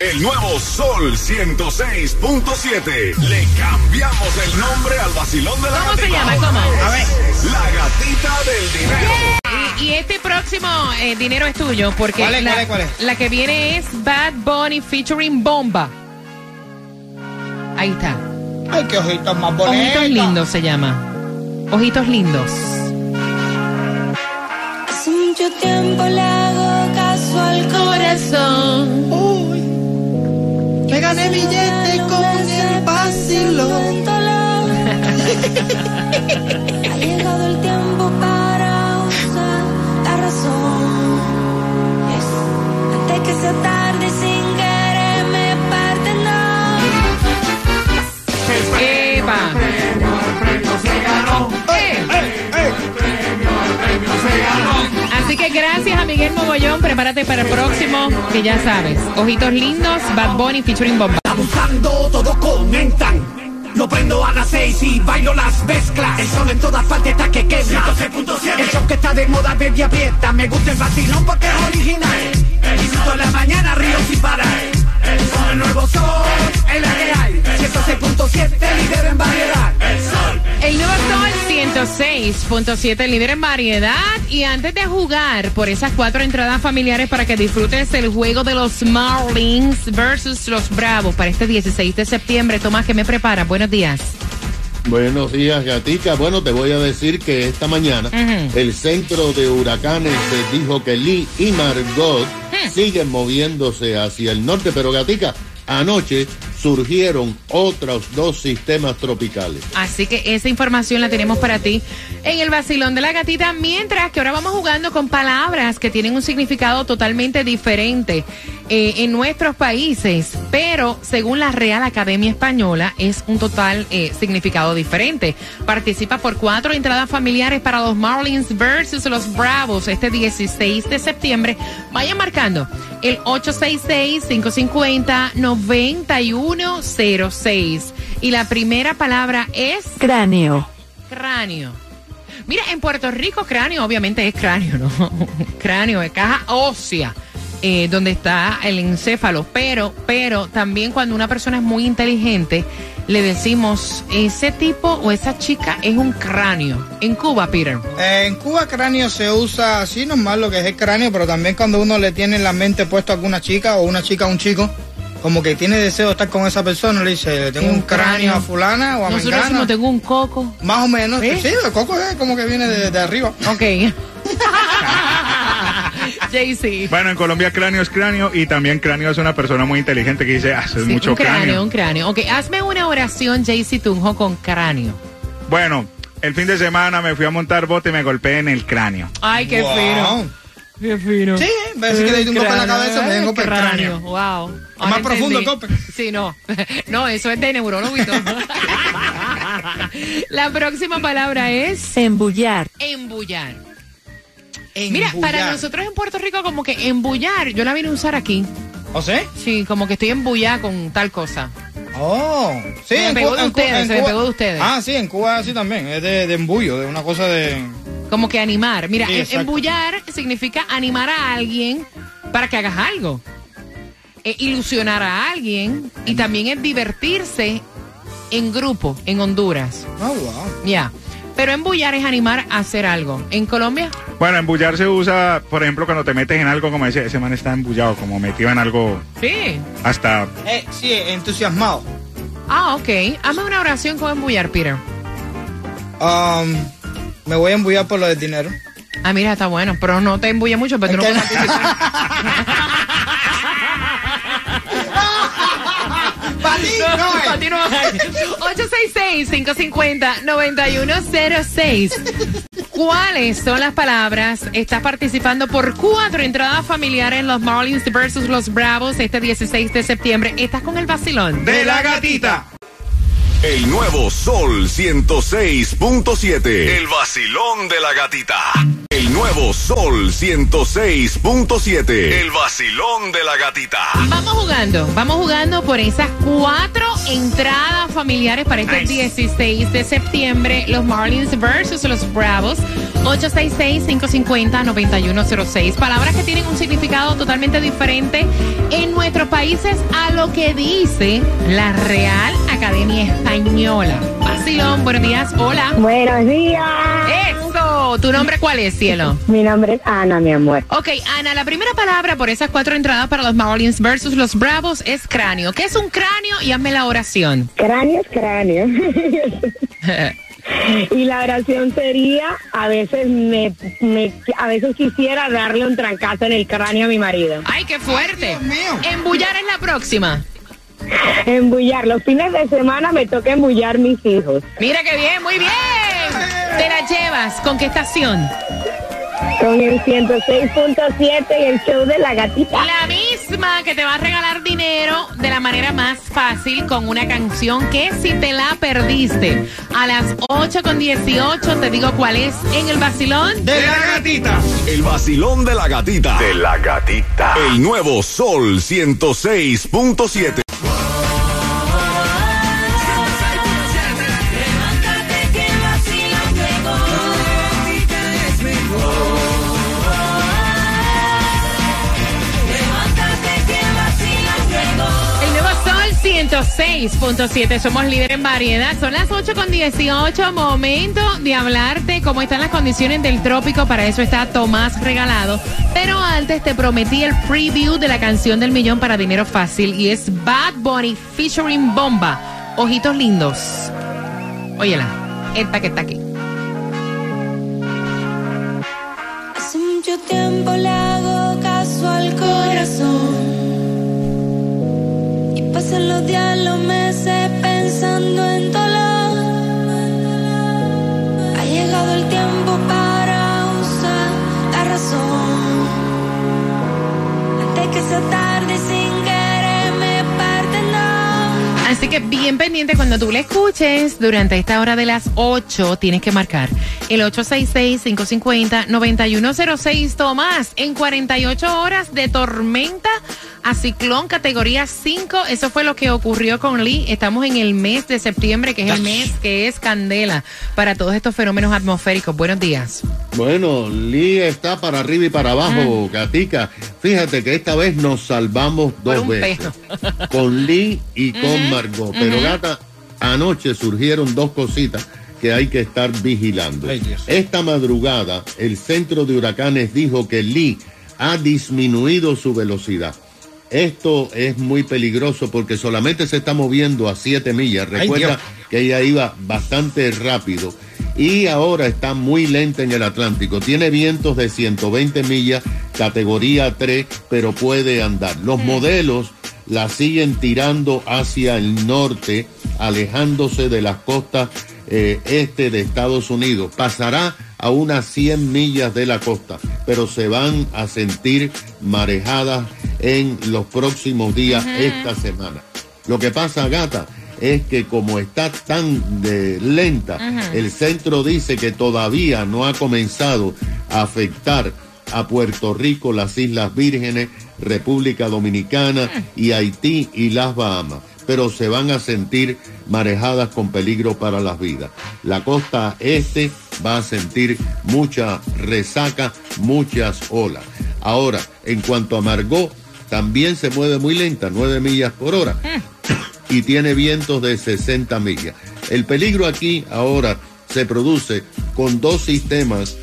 El nuevo Sol 106.7. Le cambiamos el nombre al vacilón de la ¿Cómo se llama? ¿Cómo? A ver. La gatita del dinero. Y, y este próximo eh, dinero es tuyo porque ¿Cuál es, la, cuál es, cuál es? la que viene es Bad Bunny featuring Bomba. Ahí está. Ay, qué ojitos más bonitos. Ojitos lindos se llama. Ojitos lindos. Hace mucho tiempo le hago caso al Corazón. Gané billete con el vacilón. Ha llegado el tiempo para usar la razón. Antes que sea tarde Que gracias a Miguel Mogollón. Prepárate para el próximo, que ya sabes. Ojitos lindos, Bad Bunny featuring Bomba. Abusando, todo comentan. Lo prendo a las seis y bailo las mezclas. El sol en todas partes está que quema. 106.7. El show que está de moda, baby aprieta. Me gusta el vacilón porque es original. Disfruto en la mañana, río sin parar. Con el nuevo sol, es la que hay. 106.7, 106.7, líder en variedad. Y antes de jugar por esas cuatro entradas familiares para que disfrutes el juego de los Marlins versus los Bravos para este 16 de septiembre, Tomás, que me prepara? Buenos días. Buenos días, Gatica. Bueno, te voy a decir que esta mañana el centro de huracanes eh, dijo que Lee y Margot siguen moviéndose hacia el norte, pero Gatica, anoche surgieron otros dos sistemas tropicales. Así que esa información la tenemos para ti en el vacilón de la gatita, mientras que ahora vamos jugando con palabras que tienen un significado totalmente diferente eh, en nuestros países, pero según la Real Academia Española es un total eh, significado diferente. Participa por cuatro entradas familiares para los Marlins versus los Bravos este 16 de septiembre. Vaya marcando el 866-550-9106. Y la primera palabra es Cráneo. cráneo. Mira, en Puerto Rico cráneo obviamente es cráneo, ¿no? cráneo es caja ósea, eh, donde está el encéfalo. Pero, pero también cuando una persona es muy inteligente, le decimos, ese tipo o esa chica es un cráneo. En Cuba, Peter. Eh, en Cuba cráneo se usa así normal lo que es el cráneo, pero también cuando uno le tiene en la mente puesto a alguna chica o una chica a un chico, como que tiene deseo de estar con esa persona, le dice, le tengo Un un, cráneo, cráneo. a fulana o a Nosotros mengana. decimos, tengo un coco. Más o menos. ¿Eh? Sí, el coco es como que viene de, de arriba. Ok. JC. Bueno, en Colombia cráneo es cráneo y también cráneo es una persona muy inteligente que dice, ah, eso es Sí, mucho un cráneo, cráneo. un cráneo. Ok, hazme una oración, JC Tunjo, con cráneo. Bueno, el fin de semana me fui a montar bote y me golpeé en el cráneo. Ay, qué Wow. fino. Qué fino. Sí, ves que le di un golpe en la cabeza, me di un golpe en el cráneo. Wow. Es más profundo el golpe. Sí, no. No, eso es de neurólogo y todo. La próxima palabra es Embullar. embullar. Mira, para nosotros en Puerto Rico como que embullar, yo la vine a usar aquí. ¿O sí? Sí, como que estoy embullada con tal cosa. Oh, sí, Se me en pegó de en ustedes, en se me pegó de ustedes. Ah, sí, en Cuba sí también, es de, de embullo, de una cosa de... Como que animar. Mira, Sí, em- embullar significa animar a alguien para que hagas algo. Eh, ilusionar a alguien y también es divertirse en grupo en Honduras. Oh, wow. Ya. Pero embullar es animar a hacer algo. En Colombia, Bueno, embullar se usa, por ejemplo, cuando te metes en algo como ese, ese man está embullado, como metido en algo sí. hasta... Eh, sí, entusiasmado. Ah, ok. Hazme una oración con embullar, Peter. Um, me voy a embullar por lo del dinero. Ah, mira, está bueno. Pero no te embulle mucho, pero tú no Participar. No, para ti no hay. 866-550-9106. ¿Cuáles son las palabras? Estás participando por cuatro entradas familiares en los Marlins versus los Bravos este 16 de septiembre. Estás con el vacilón. ¡De la gatita! El nuevo Sol 106.7. El vacilón de la gatita. Nuevo Sol 106.7. El vacilón de la gatita. Vamos jugando, vamos jugando por esas cuatro entradas familiares para este 16 de septiembre. Los Marlins versus los Bravos. 866-550-9106. Palabras que tienen un significado totalmente diferente en nuestros países a lo que dice la Real Academia Española. Vacilón, buenos días, hola. Buenos días. ¿Tu nombre cuál es, cielo? Mi nombre es Ana, mi amor. Ok, Ana, la primera palabra por esas cuatro entradas para los Marlins versus los Bravos es cráneo. ¿Qué es un cráneo? Y hazme la oración. Cráneo es cráneo. y la oración sería, a veces me, me- a veces quisiera darle un trancazo en el cráneo a mi marido. ¡Ay, qué fuerte! Dios mío. Embullar es la próxima. Embullar. Los fines de semana me toca embullar mis hijos. Mira qué bien, muy bien. Te la llevas. ¿Con qué estación? Con el 106.7 y el show de la gatita. La misma que te va a regalar dinero de la manera más fácil con una canción que si te la perdiste a las 8 con 18 te digo cuál es en el vacilón. De la gatita. El vacilón de la gatita. De la gatita. El nuevo Sol 106.7. 106.7, somos líder en variedad. Son las 8 con 18, momento de hablarte cómo están las condiciones del trópico. Para eso está Tomás regalado. Pero antes te prometí el preview de la canción del millón para dinero fácil y es Bad Bunny featuring Bomba. Ojitos lindos. Óyela, esta que está aquí. Hace mucho tiempo le hago caso al corazón. Pasan los días, pensando en dolor. Ha llegado el tiempo para usar la razón. Antes que sea tarde sin querer me parte no. Así que bien pendiente cuando tú le escuches durante esta hora de las 8, tienes que marcar el 866-550-9106. Tomás, en 48 horas de tormenta a ciclón categoría 5, eso fue lo que ocurrió con Lee. Estamos en el mes de septiembre, que es el mes que es candela para todos estos fenómenos atmosféricos. Buenos días. Bueno, Lee está para arriba y para abajo, Gatica. Fíjate que esta vez nos salvamos dos veces. Con Lee y con Margot. Pero Gata, anoche surgieron dos cositas que hay que estar vigilando. Ay. Esta madrugada, el centro de huracanes dijo que Lee ha disminuido su velocidad. Esto es muy peligroso porque solamente se está moviendo a 7 millas. Recuerda que ella iba bastante rápido y ahora está muy lenta en el Atlántico. Tiene vientos de 120 millas, categoría 3, pero puede andar. Los modelos la siguen tirando hacia el norte, alejándose de las costas eh, este de Estados Unidos. Pasará a unas 100 millas de la costa, pero se van a sentir marejadas en los próximos días esta semana. Lo que pasa, gata, es que como está tan eh, lenta, el centro dice que todavía no ha comenzado a afectar a Puerto Rico, las Islas Vírgenes, República Dominicana y Haití y las Bahamas, pero se van a sentir marejadas con peligro para las vidas. La costa este va a sentir mucha resaca, muchas olas. Ahora, en cuanto a Margot, también se mueve muy lenta, 9 millas por hora y tiene vientos de 60 millas. El peligro aquí ahora se produce con dos sistemas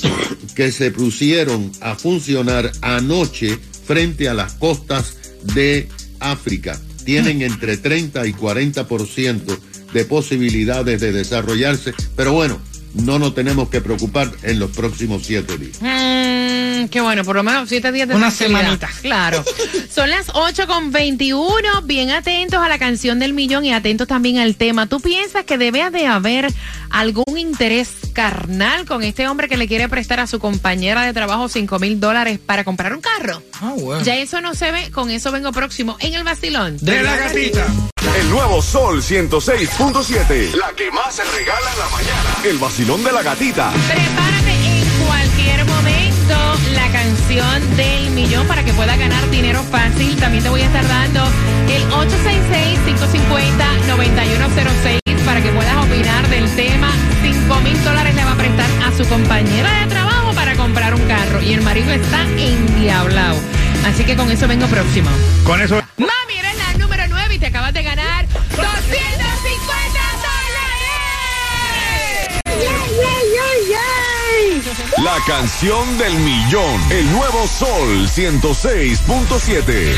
que se pusieron a funcionar anoche frente a las costas de África. Tienen entre 30 y 40% de posibilidades de desarrollarse, pero bueno, no nos tenemos que preocupar en los próximos siete días. Mm, qué bueno, por lo menos siete días de Una semanita. Claro. Son las 8 con 21. Bien atentos a la canción del millón y atentos también al tema. ¿Tú piensas que debe de haber algún interés carnal con este hombre que le quiere prestar a su compañera de trabajo 5 mil dólares para comprar un carro? Ah, bueno. Ya eso no se ve, con eso vengo próximo en el vacilón. De la gatita. El nuevo Sol 106.7. La que más se regala en la mañana. El vacilón de la gatita. Prepárate en cualquier momento canción del millón para que puedas ganar dinero fácil. También te voy a estar dando el 866-550-9106 mil dólares le va a prestar a su compañera de trabajo para comprar un carro. Y el marido está endiablado. Así que con eso vengo próximo. Con eso. Mami, eres la número 9 y te acabas de ganar 250 dólares. La canción del millón. El nuevo Sol 106.7.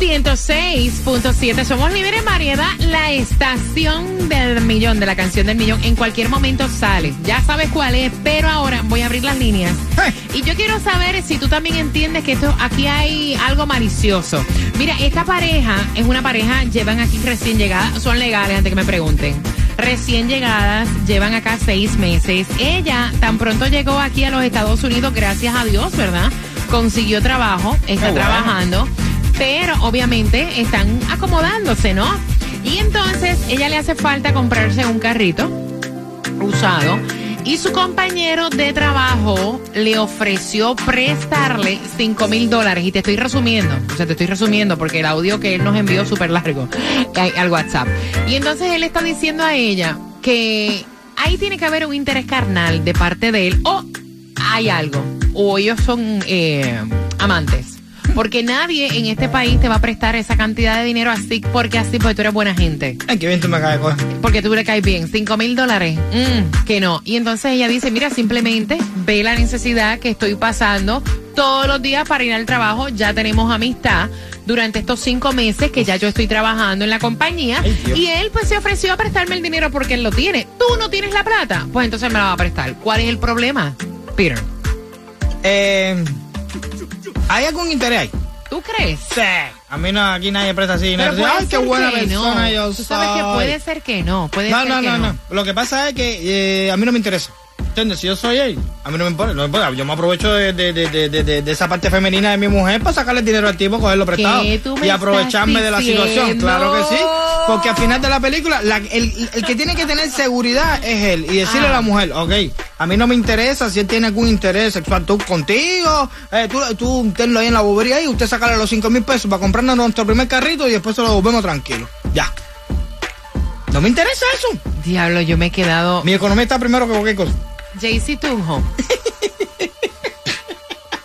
106.7. Somos líderes en variedad. La estación del millón, de la canción del millón. En cualquier momento sale. Ya sabes cuál es, pero ahora voy a abrir las líneas. Y yo quiero saber si tú también entiendes que esto aquí hay algo malicioso. Mira, esta pareja es una pareja, llevan aquí recién llegadas, son legales antes que me pregunten. Recién llegadas, llevan acá seis meses. Ella tan pronto llegó aquí a los Estados Unidos, gracias a Dios, ¿verdad? Consiguió trabajo, está bueno. trabajando, pero obviamente están acomodándose, ¿no? Y entonces ella le hace falta comprarse un carrito usado y su compañero de trabajo le ofreció prestarle 5 mil dólares y te estoy resumiendo, o sea, te estoy resumiendo porque el audio que él nos envió súper largo al WhatsApp. Y entonces él está diciendo a ella que ahí tiene que haber un interés carnal de parte de él o hay algo, o ellos son eh, amantes. Porque nadie en este país te va a prestar esa cantidad de dinero así porque así porque tú eres buena gente Ay, qué bien tú me caes, porque tú le caes bien. Cinco mil dólares. Mm, que no. Y entonces ella dice, mira, simplemente ve la necesidad que estoy pasando todos los días para ir al trabajo. Ya tenemos amistad durante estos cinco meses que ya yo estoy trabajando en la compañía. Ay, y él pues se ofreció a prestarme el dinero porque él lo tiene. Tú no tienes la plata. Pues entonces me la va a prestar. ¿Cuál es el problema? Peter, Eh, ¿Hay algún interés ahí? ¿tú crees? Sí. A mí no, aquí nadie presta así dinero. Pero puede Ay, qué buena persona no. yo Tú sabes que puede ser que no. Puede No, ser no, que no, no. Lo que pasa es que eh, a mí no me interesa. ¿Entiendes? Si yo soy él, a mí no me importa. No me importa. Yo me aprovecho de, de, de, de, esa parte femenina de mi mujer para sacarle dinero al tipo, cogerlo prestado y aprovecharme de la situación. Claro que sí. Porque al final de la película, la- el, el que tiene que tener seguridad es él y decirle Ah. a la mujer, ok, a mí no me interesa si él tiene algún interés sexual tú contigo, eh, tú, tú tenlo ahí en la bobería y usted sacarle los 5 mil pesos para comprarnos nuestro primer carrito y después se lo devolvemos tranquilo. Ya. No me interesa eso. Diablo, yo me he quedado. Mi economía está primero que cualquier cosa. JC Tunjo.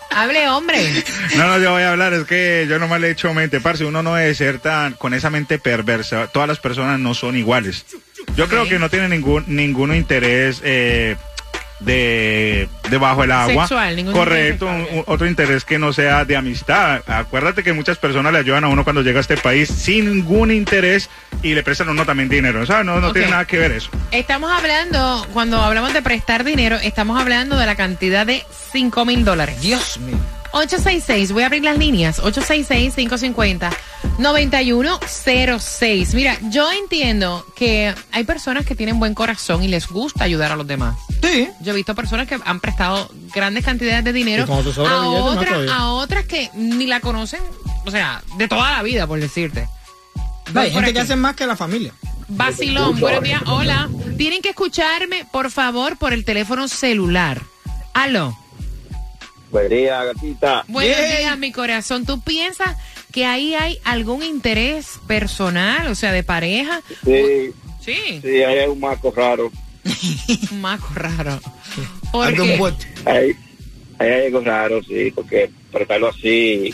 Hable, hombre. No, no, yo voy a hablar, es que yo nomás le he hecho mente, parce, uno no debe ser tan con esa mente perversa. Todas las personas no son iguales. Yo creo que no tiene ningún ninguno interés eh, de debajo del agua. Sexual, ningún Correcto, interés un- un- otro interés que no sea de amistad. Acuérdate que muchas personas le ayudan a uno cuando llega a este país sin ningún interés y le prestan a uno también dinero. O sea, no, no tiene nada que ver eso. Estamos hablando, cuando hablamos de prestar dinero, estamos hablando de la cantidad de 5 mil dólares. Dios mío. 866, voy a abrir las líneas. 866-550-9106. Mira, yo entiendo que hay personas que tienen buen corazón y les gusta ayudar a los demás. Sí. Yo he visto personas que han prestado grandes cantidades de dinero a, otras, a otras que ni la conocen, o sea, de toda la vida, por decirte. No, hay gente que hace más que la familia. Basilón, buenos días, hola. Tienen que escucharme, por favor, por el teléfono celular. Aló. Buen día, gatita. Buenos días, mi corazón. ¿Tú piensas que ahí hay algún interés personal, o sea, de pareja? Sí, Sí, sí, ahí hay un marco raro. un maco raro. ¿Por Algo qué? envuelto. Ahí, ahí hay algo raro, sí, porque tratarlo así,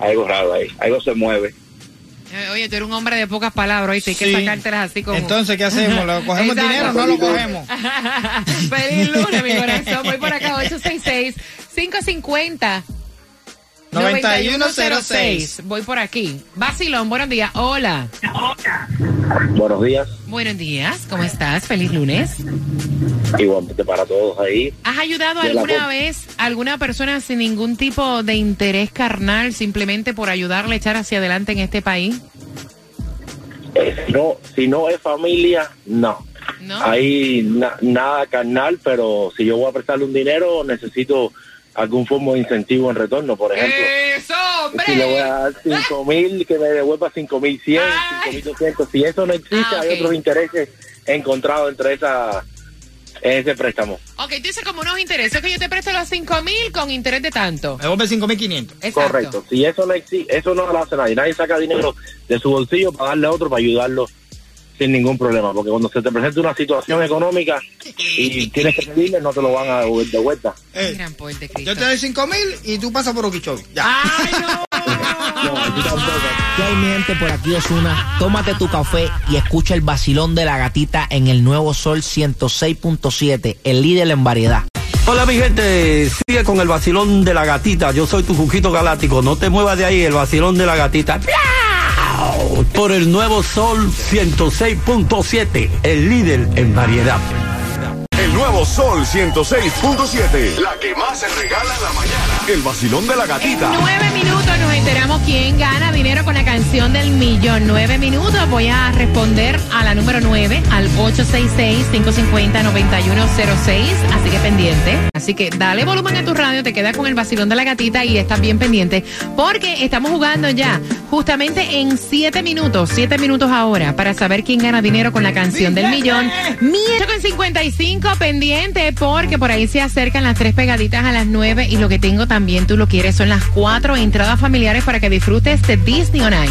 hay algo raro ahí. Algo se mueve. Eh, Oye, tú eres un hombre de pocas palabras, ¿oíste? Hay que Sí. sacártelas así como... Entonces, ¿qué hacemos? ¿Lo cogemos Exacto. dinero o no lo cogemos? Feliz lunes, mi corazón. Voy por acá, 866-550. 9106. Voy por aquí. Basilón, buenos días. Hola. Buenos días, Buenos días, ¿cómo estás? Feliz lunes. igualmente para todos ahí. ¿Has ayudado De alguna vez a alguna persona sin ningún tipo de interés carnal, simplemente por ayudarle a echar hacia adelante en este país? Eh, no, si no es familia, no. ¿No? Na- nada carnal, pero si yo voy a prestarle un dinero, necesito algún forma de incentivo en retorno, por ejemplo. ¡Eso, Si le voy a dar cinco mil, que me devuelva cinco mil cien, Ay. cinco mil doscientos. Si eso no existe, Ah, hay otros intereses encontrados entre esa ese préstamo. Ok, tú dices como unos intereses que yo te presto los 5 mil con interés de tanto. Me devuelve 5.500. Exacto. Correcto. Si eso no existe, eso no lo hace nadie. Nadie saca dinero de su bolsillo para darle a otro para ayudarlo sin ningún problema. Porque cuando se te presenta una situación económica y tienes que pedirle, no te lo van a devolver de vuelta. Eh, Gran poder de Cristo. yo te doy 5.000 y tú pasas por Oquichobi. Ya. ¡Ay, no! ¿Qué hay, mi gente? Por aquí Osuna. Tómate tu café y escucha el vacilón de la gatita en el nuevo Sol 106.7, el líder en variedad. Hola mi gente, sigue con el vacilón de la gatita. Yo soy tu Juquito Galáctico. No te muevas de ahí, el vacilón de la gatita. Por el nuevo Sol 106.7, el líder en variedad. El nuevo Sol 106.7. La que más se regala en la mañana. El vacilón de la En gatita. nueve minutos nos enteramos quién gana dinero con la canción del millón. Nueve minutos. Voy a responder a la número nueve, al 866-550-9106. Así que pendiente. Así que dale volumen a tu radio, te quedas con el vacilón de la gatita y estás bien pendiente. Porque estamos jugando ya justamente en siete minutos, siete minutos ahora, para saber quién gana dinero con la canción del millón. Mira con 55 pendiente, porque por ahí se acercan las tres pegaditas a las nueve y lo que tengo también tú lo quieres son las cuatro entradas familiares para que disfrutes de Disney on Ice.